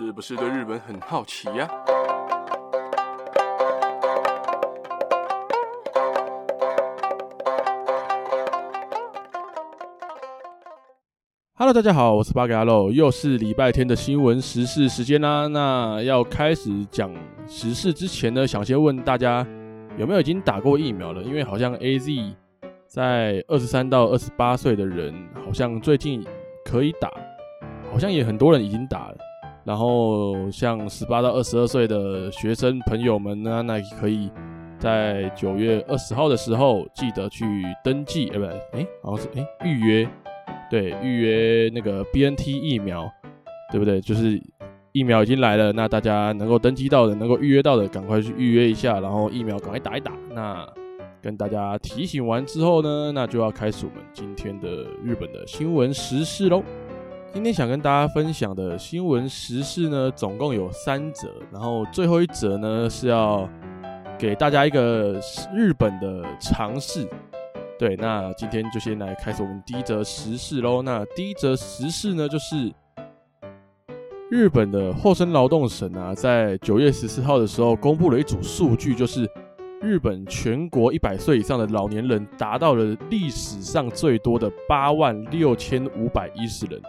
是不是对日本很好奇呀？Hello，大家好，我是八格阿肉，又是礼拜天的新闻时事时间啦。那要开始讲时事之前呢，想先问大家有没有已经打过疫苗了？因为好像 AZ 在二十三到二十八岁的人，好像最近可以打，好像也很多人已经打了。然后像十八到二十二岁的学生朋友们呢，那可以在九月二十号的时候记得去登记，哎，不对，哎，好像是哎预约，对，预约那个 BNT 疫苗，对不对？就是疫苗已经来了，那大家能够登记到的，能够预约到的，赶快去预约一下，然后疫苗赶快打一打。那跟大家提醒完之后呢，那就要开始我们今天的日本的新闻时事喽。今天想跟大家分享的新闻时事呢，总共有三则，然后最后一则呢是要给大家一个日本的尝试。对，那今天就先来开始我们第一则时事喽。那第一则时事呢，就是日本的厚生劳动省啊，在九月十四号的时候公布了一组数据，就是日本全国一百岁以上的老年人达到了历史上最多的八万六千五百一十人。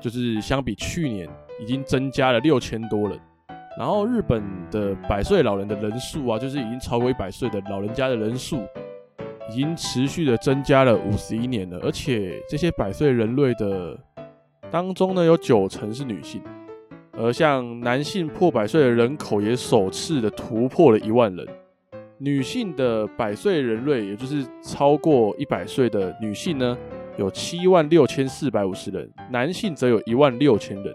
就是相比去年已经增加了六千多人，然后日本的百岁老人的人数啊，就是已经超过一百岁的老人家的人数，已经持续的增加了五十一年了，而且这些百岁人类的当中呢，有九成是女性，而像男性破百岁的人口也首次的突破了一万人，女性的百岁人类，也就是超过一百岁的女性呢，有七万六千四百五十人，男性则有一万六千人。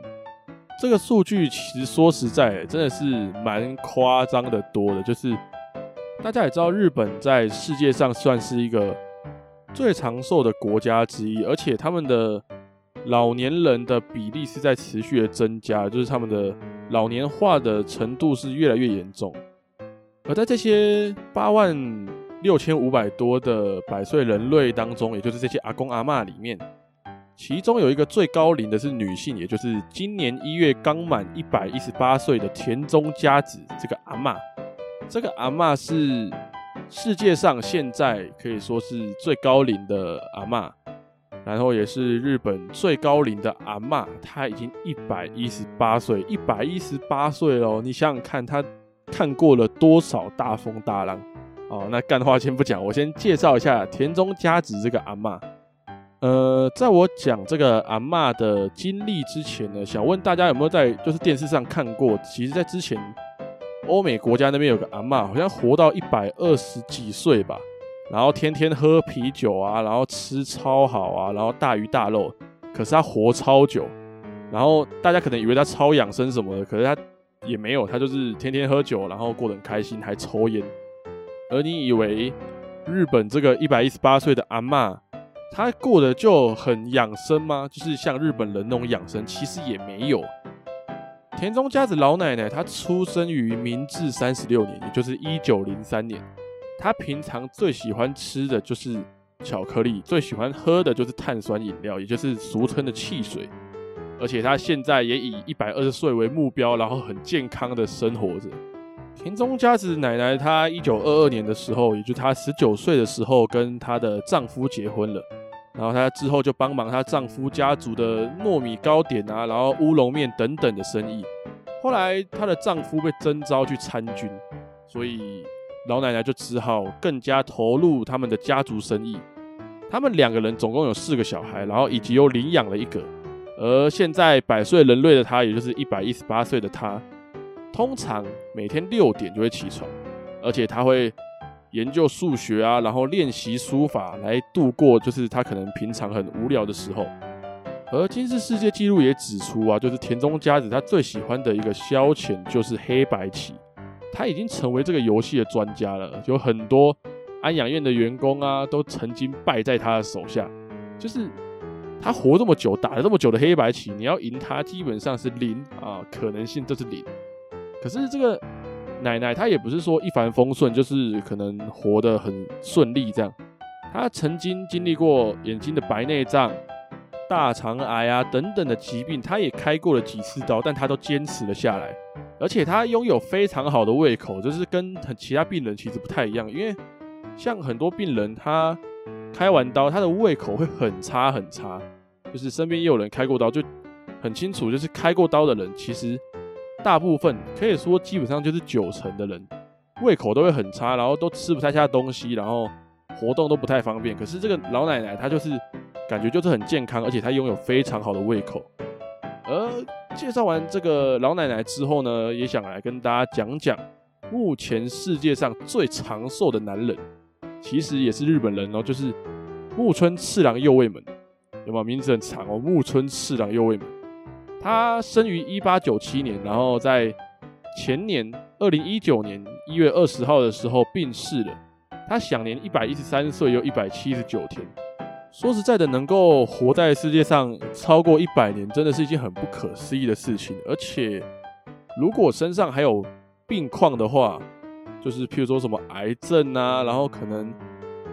这个数据其实说实在，真的是蛮夸张的多的。就是大家也知道，日本在世界上算是一个最长寿的国家之一，而且他们的老年人的比例是在持续的增加，就是他们的老年化的程度是越来越严重。而在这些八万六千五百多的百岁人类当中，也就是这些阿公阿嬷里面，其中有一个最高龄的是女性，也就是今年一月刚满一百一十八岁的田中佳子这个阿嬷。这个阿嬷是世界上现在可以说是最高龄的阿嬷，然后也是日本最高龄的阿嬷，她已经一百一十八岁，一百一十八岁了，你想想看，她看过了多少大风大浪？哦，那干话先不讲，我先介绍一下田中佳子这个阿嬷。呃，在我讲这个阿嬷的经历之前呢，想问大家有没有在就是电视上看过？其实，在之前欧美国家那边有个阿嬷，好像活到一百二十几岁吧，然后天天喝啤酒啊，然后吃超好啊，然后大鱼大肉，可是他活超久。然后大家可能以为他超养生什么的，可是他也没有，他就是天天喝酒，然后过得很开心，还抽烟。而你以为日本这个一百一十八岁的阿嬷，她过得就很养生吗？就是像日本人那种养生，其实也没有。田中佳子老奶奶，她出生于明治三十六年，也就是一九零三年。她平常最喜欢吃的就是巧克力，最喜欢喝的就是碳酸饮料，也就是俗称的汽水。而且她现在也以一百二十岁为目标，然后很健康的生活着。田中佳子奶奶，她一九二二年的时候，也就她十九岁的时候，跟她的丈夫结婚了。然后她之后就帮忙她丈夫家族的糯米糕点啊，然后乌龙面等等的生意。后来她的丈夫被征召去参军，所以老奶奶就只好更加投入他们的家族生意。他们两个人总共有四个小孩，然后以及又领养了一个。而现在百岁人类的她，也就是一百一十八岁的她。通常每天六点就会起床，而且他会研究数学啊，然后练习书法来度过，就是他可能平常很无聊的时候。而今日世界纪录也指出啊，就是田中佳子他最喜欢的一个消遣就是黑白棋，他已经成为这个游戏的专家了。有很多安养院的员工啊，都曾经败在他的手下。就是他活这么久，打了这么久的黑白棋，你要赢他基本上是零啊，可能性就是零。可是这个奶奶她也不是说一帆风顺，就是可能活得很顺利这样。她曾经经历过眼睛的白内障、大肠癌啊等等的疾病，她也开过了几次刀，但她都坚持了下来。而且她拥有非常好的胃口，就是跟其他病人其实不太一样。因为像很多病人，他开完刀，他的胃口会很差很差。就是身边也有人开过刀，就很清楚，就是开过刀的人，其实大部分可以说基本上就是九成的人胃口都会很差，然后都吃不太下东西，然后活动都不太方便。可是这个老奶奶她就是感觉就是很健康，而且她拥有非常好的胃口。而介绍完这个老奶奶之后呢，也想来跟大家讲讲目前世界上最长寿的男人，其实也是日本人哦，就是木村次郎右卫门，有没有？名字很长哦，木村次郎右卫门。他生于一八九七年，然后在前年二零一九年一月二十号的时候病逝了，他享年一百一十三岁又一百七十九天。说实在的，能够活在世界上超过一百年，真的是一件很不可思议的事情。而且，如果身上还有病况的话，就是譬如说什么癌症啊，然后可能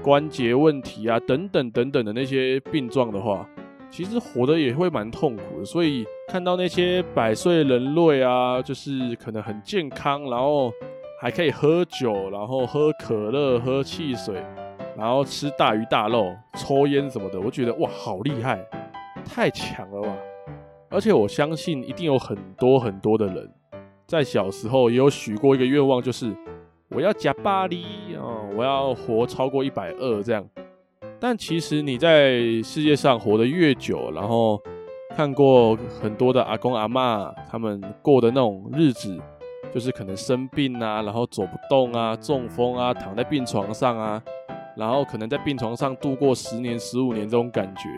关节问题啊，等等等等的那些病状的话，其实活得也会蛮痛苦的。所以看到那些百岁人类啊，就是可能很健康，然后还可以喝酒，然后喝可乐、喝汽水。然后吃大鱼大肉、抽烟什么的，我觉得哇，好厉害，太强了吧！而且我相信一定有很多很多的人，在小时候也有许过一个愿望，就是我要呷百二啊，我要活超过一百二这样。但其实你在世界上活得越久，然后看过很多的阿公阿嬷他们过的那种日子，就是可能生病啊，然后走不动啊，中风啊，躺在病床上啊。然后可能在病床上度过十年、十五年这种感觉，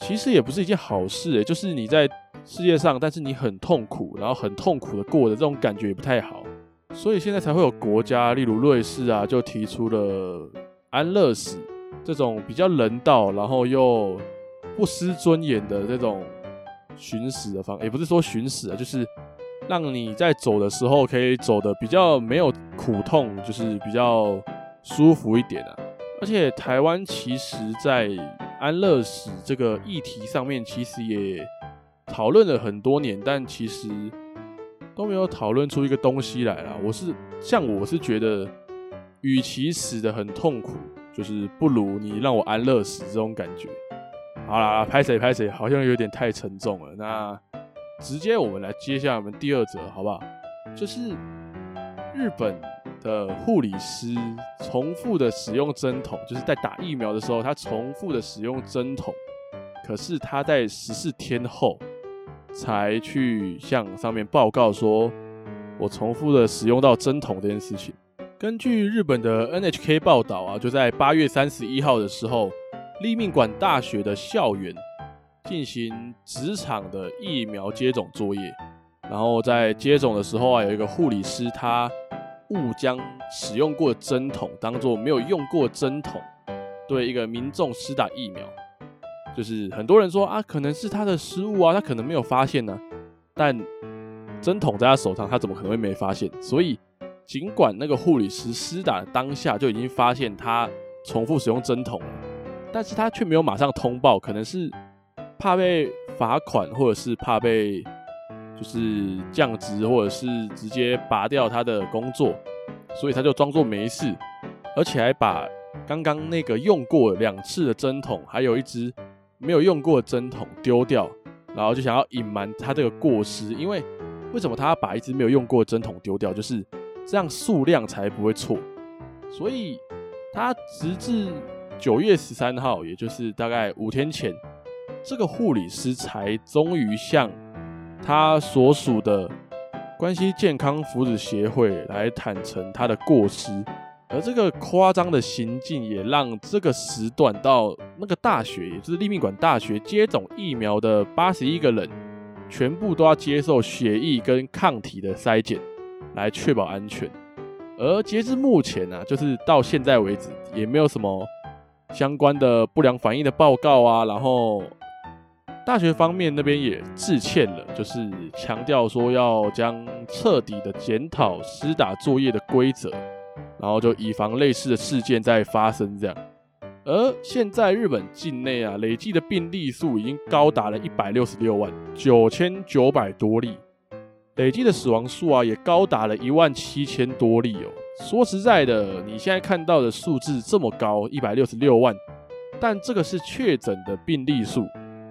其实也不是一件好事诶。就是你在世界上，但是你很痛苦，然后很痛苦的过的这种感觉也不太好。所以现在才会有国家，例如瑞士啊，就提出了安乐死这种比较人道，然后又不失尊严的这种寻死的方，也不是说寻死啊，就是让你在走的时候可以走得比较没有苦痛，就是比较舒服一点啊。而且台湾其实，在安乐死这个议题上面，其实也讨论了很多年，但其实都没有讨论出一个东西来啦。我是像我是觉得，与其死得很痛苦，就是不如你让我安乐死这种感觉。好啦，拍谁拍谁，好像有点太沉重了。那直接我们来接下我们第二则，好不好？就是日本。的护理师重复的使用针筒，就是在打疫苗的时候，他重复的使用针筒，可是他在十四天后才去向上面报告说，我重复的使用到针筒这件事情。根据日本的 NHK 报道啊，就在八月三十一号的时候，立命馆大学的校园进行职场的疫苗接种作业，然后在接种的时候啊，有一个护理师他。误将使用过针筒当做没有用过针筒，对一个民众施打疫苗，就是很多人说啊，可能是他的失误啊，他可能没有发现呢、但针筒在他手上，他怎么可能会没发现？所以，尽管那个护理师施打的当下就已经发现他重复使用针筒了，但是他却没有马上通报，可能是怕被罚款，或者是怕被。就是降职，或者是直接拔掉他的工作，所以他就装作没事，而且还把刚刚那个用过两次的针筒，还有一支没有用过的针筒丢掉，然后就想要隐瞒他这个过失。因为为什么他要把一支没有用过的针筒丢掉？就是这样数量才不会错。所以他直至九月十三号，也就是大概五天前，这个护理师才终于向。他所属的关系健康福祉协会来坦诚他的过失，而这个夸张的行径也让这个时段到那个大学，也就是立命馆大学接种疫苗的八十一个人，全部都要接受血液跟抗体的筛检，来确保安全。而截至目前呢、啊，就是到现在为止，也没有什么相关的不良反应的报告啊，然后。大学方面那边也致歉了，就是强调说要将彻底的检讨施打作业的规则，然后就以防类似的事件再发生这样。而现在日本境内啊，累计的病例数已经高达了一百六十六万九千九百多例，累计的死亡数啊也高达了一万七千多例哦。说实在的，你现在看到的数字这么高，一百六十六万，但这个是确诊的病例数，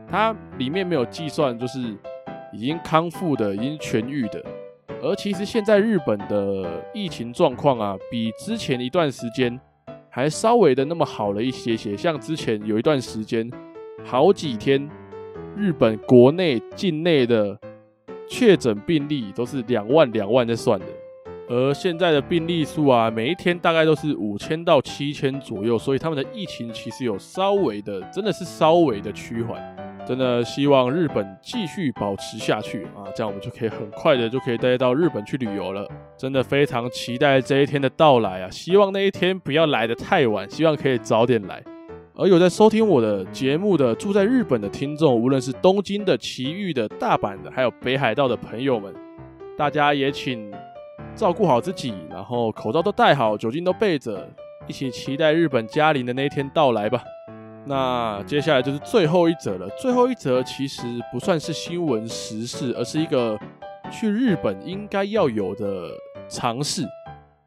它里面没有计算就是已经康复的、已经痊愈的。而其实现在日本的疫情状况啊，比之前一段时间。还稍微的那么好了一些些，像之前有一段时间，好几天，日本国内境内的确诊病例都是两万两万在算的，而现在的病例数啊，每一天大概都是五千到七千左右，所以他们的疫情其实有稍微的，真的是稍微的趋缓。真的希望日本继续保持下去啊，这样我们就可以很快的就可以带到日本去旅游了。真的非常期待这一天的到来啊！希望那一天不要来得太晚，希望可以早点来。而有在收听我的节目的住在日本的听众，无论是东京的、埼玉的、大阪的，还有北海道的朋友们，大家也请照顾好自己，然后口罩都戴好，酒精都备着，一起期待日本嘉陵的那一天到来吧。那接下来就是最后一则了。最后一则其实不算是新闻时事，而是一个去日本应该要有的尝试。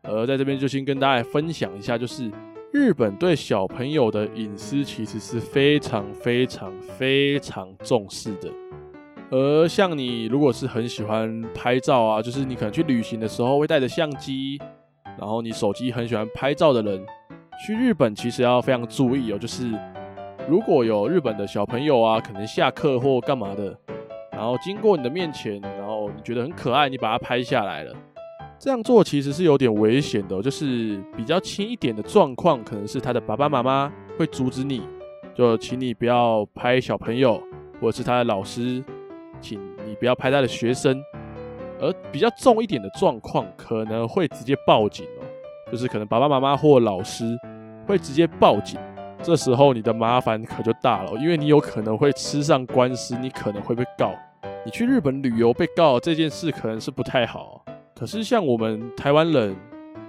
呃在这边就先跟大家分享一下，就是日本对小朋友的隐私其实是非常非常非常重视的。而像你如果是很喜欢拍照啊，就是你可能去旅行的时候会带着相机，然后你手机很喜欢拍照的人，去日本其实要非常注意哦，就是。如果有日本的小朋友啊，可能下课或干嘛的，然后经过你的面前，然后你觉得很可爱，你把它拍下来了，这样做其实是有点危险的，就是比较轻一点的状况，可能是他的爸爸妈妈会阻止你，就请你不要拍小朋友，或者是他的老师，请你不要拍他的学生，而比较重一点的状况，可能会直接报警哦，就是可能爸爸妈妈或老师会直接报警。这时候你的麻烦可就大了，因为你有可能会吃上官司，你可能会被告。你去日本旅游被告这件事可能是不太好。可是像我们台湾人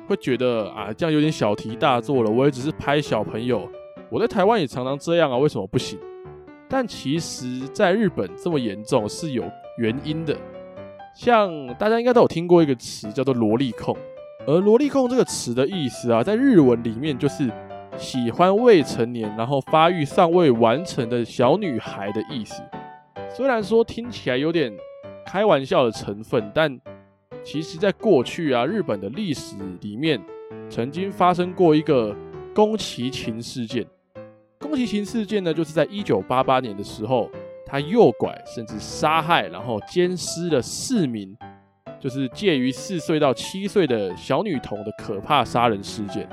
会觉得啊，这样有点小题大做了。我也只是拍小朋友，我在台湾也常常这样啊，为什么不行？但其实在日本这么严重是有原因的。像大家应该都有听过一个词叫做“萝莉控”，而“萝莉控”这个词的意思啊，在日文里面就是。喜欢未成年，然后发育尚未完成的小女孩的意思。虽然说听起来有点开玩笑的成分，但其实在过去啊，日本的历史里面曾经发生过一个宫崎勤事件。宫崎勤事件呢，就是在一九八八年的时候，他诱拐甚至杀害，然后奸尸了四名，就是介于四岁到七岁的小女童的可怕杀人事件。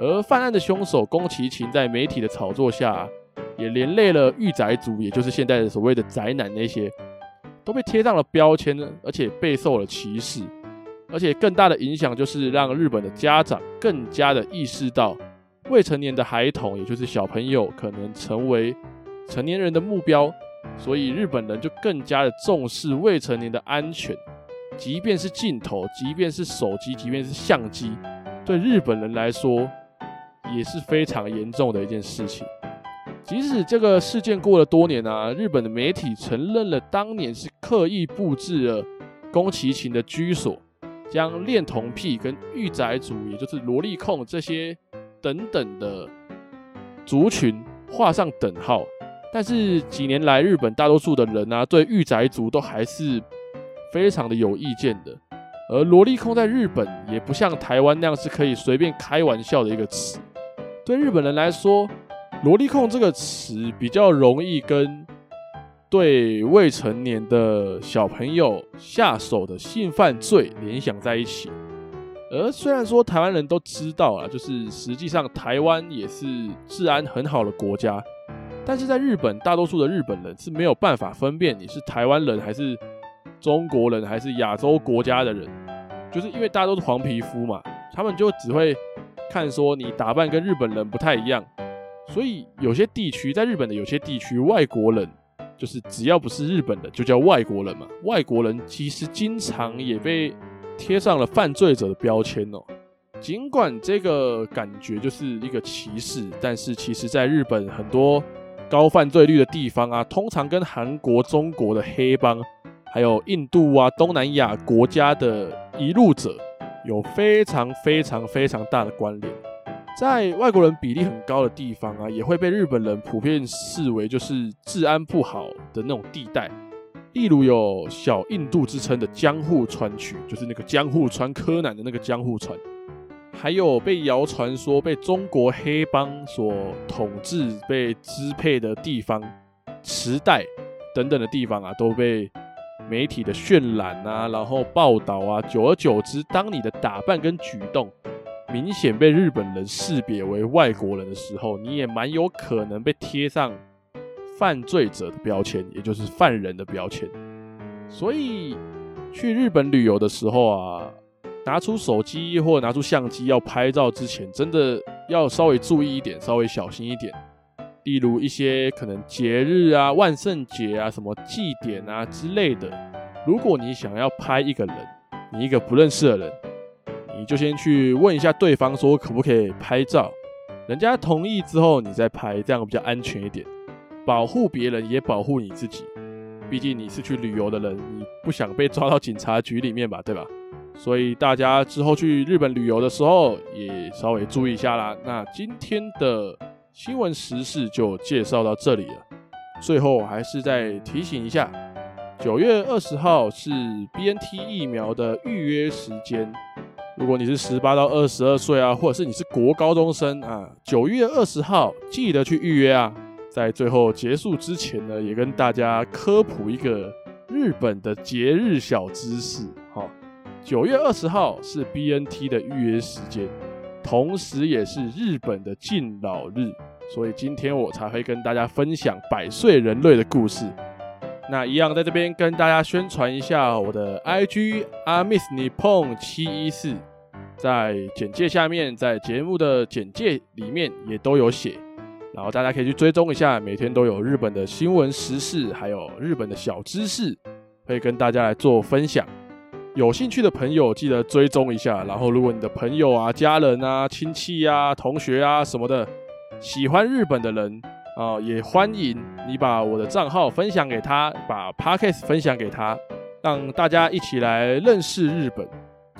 而犯案的凶手宫崎勤在媒体的炒作下，也连累了御宅族，也就是现在的所谓的宅男那些，都被贴上了标签呢，而且备受了歧视。而且更大的影响就是让日本的家长更加的意识到，未成年的孩童，也就是小朋友，可能成为成年人的目标，所以日本人就更加的重视未成年的安全，即便是镜头，即便是手机，即便是相机，对日本人来说。也是非常严重的一件事情。即使这个事件过了多年啊，日本的媒体承认了当年是刻意布置了宫崎勤的居所，将恋童癖跟御宅族，也就是萝莉控这些等等的族群画上等号。但是几年来，日本大多数的人啊，对御宅族都还是非常的有意见的。而萝莉控在日本也不像台湾那样是可以随便开玩笑的一个词。对日本人来说，“萝莉控”这个词比较容易跟对未成年的小朋友下手的性犯罪联想在一起。而虽然说台湾人都知道啊，就是实际上台湾也是治安很好的国家，但是在日本，大多数的日本人是没有办法分辨你是台湾人还是中国人还是亚洲国家的人，就是因为大家都是黄皮肤嘛，他们就只会。看说你打扮跟日本人不太一样，所以有些地区在日本的有些地区，外国人就是只要不是日本的就叫外国人嘛。外国人其实经常也被贴上了犯罪者的标签哦。尽管这个感觉就是一个歧视，但是其实在日本很多高犯罪率的地方啊，通常跟韩国、中国的黑帮，还有印度啊、东南亚国家的移入者有非常非常非常大的关联。在外国人比例很高的地方啊，也会被日本人普遍视为就是治安不好的那种地带。例如有小印度之称的江户川区，就是那个江户川柯南的那个江户川，还有被谣传说被中国黑帮所统治、被支配的地方，池袋等等的地方啊，都被媒体的渲染啊，然后报道啊，久而久之，当你的打扮跟举动，明显被日本人识别为外国人的时候，你也蛮有可能被贴上犯罪者的标签，也就是犯人的标签。所以去日本旅游的时候啊，拿出手机或拿出相机要拍照之前，真的要稍微注意一点，稍微小心一点。例如一些可能节日啊、万圣节啊、什么祭典啊之类的，如果你想要拍一个人，你一个不认识的人。你就先去问一下对方，说可不可以拍照，人家同意之后，你再拍，这样比较安全一点，保护别人也保护你自己。毕竟你是去旅游的人，你不想被抓到警察局里面吧，对吧？所以大家之后去日本旅游的时候，也稍微注意一下啦。那今天的新闻时事就介绍到这里了。最后还是再提醒一下，九月二十号是 BNT 疫苗的预约时间。如果你是十八到二十二岁啊，或者是你是国高中生啊，九月二十号记得去预约啊。在最后结束之前呢，也跟大家科普一个日本的节日小知识。好，九月二十号是 BNT 的预约时间，同时也是日本的敬老日，所以今天我才会跟大家分享百岁人类的故事。那一样在这边跟大家宣传一下我的 IG 阿 Miss Nippon 七一四。在简介下面，在节目的简介里面也都有写，然后大家可以去追踪一下，每天都有日本的新闻时事，还有日本的小知识，可以跟大家来做分享。有兴趣的朋友记得追踪一下。然后，如果你的朋友啊、家人啊、亲戚啊、同学啊什么的，喜欢日本的人啊，也欢迎你把我的账号分享给他，把 Podcast 分享给他，让大家一起来认识日本。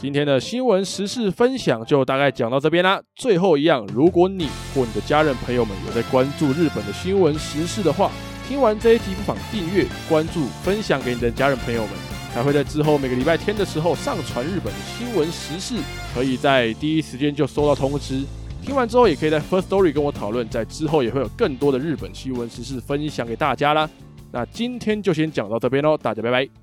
今天的新闻时事分享就大概讲到这边啦。最后一样，如果你或你的家人朋友们有在关注日本的新闻时事的话，听完这一集不妨订阅、关注、分享给你的家人朋友们，才会在之后每个礼拜天的时候上传日本的新闻时事，可以在第一时间就收到通知。听完之后，也可以在 First Story 跟我讨论，在之后也会有更多的日本新闻时事分享给大家啦。那今天就先讲到这边喽，大家拜拜。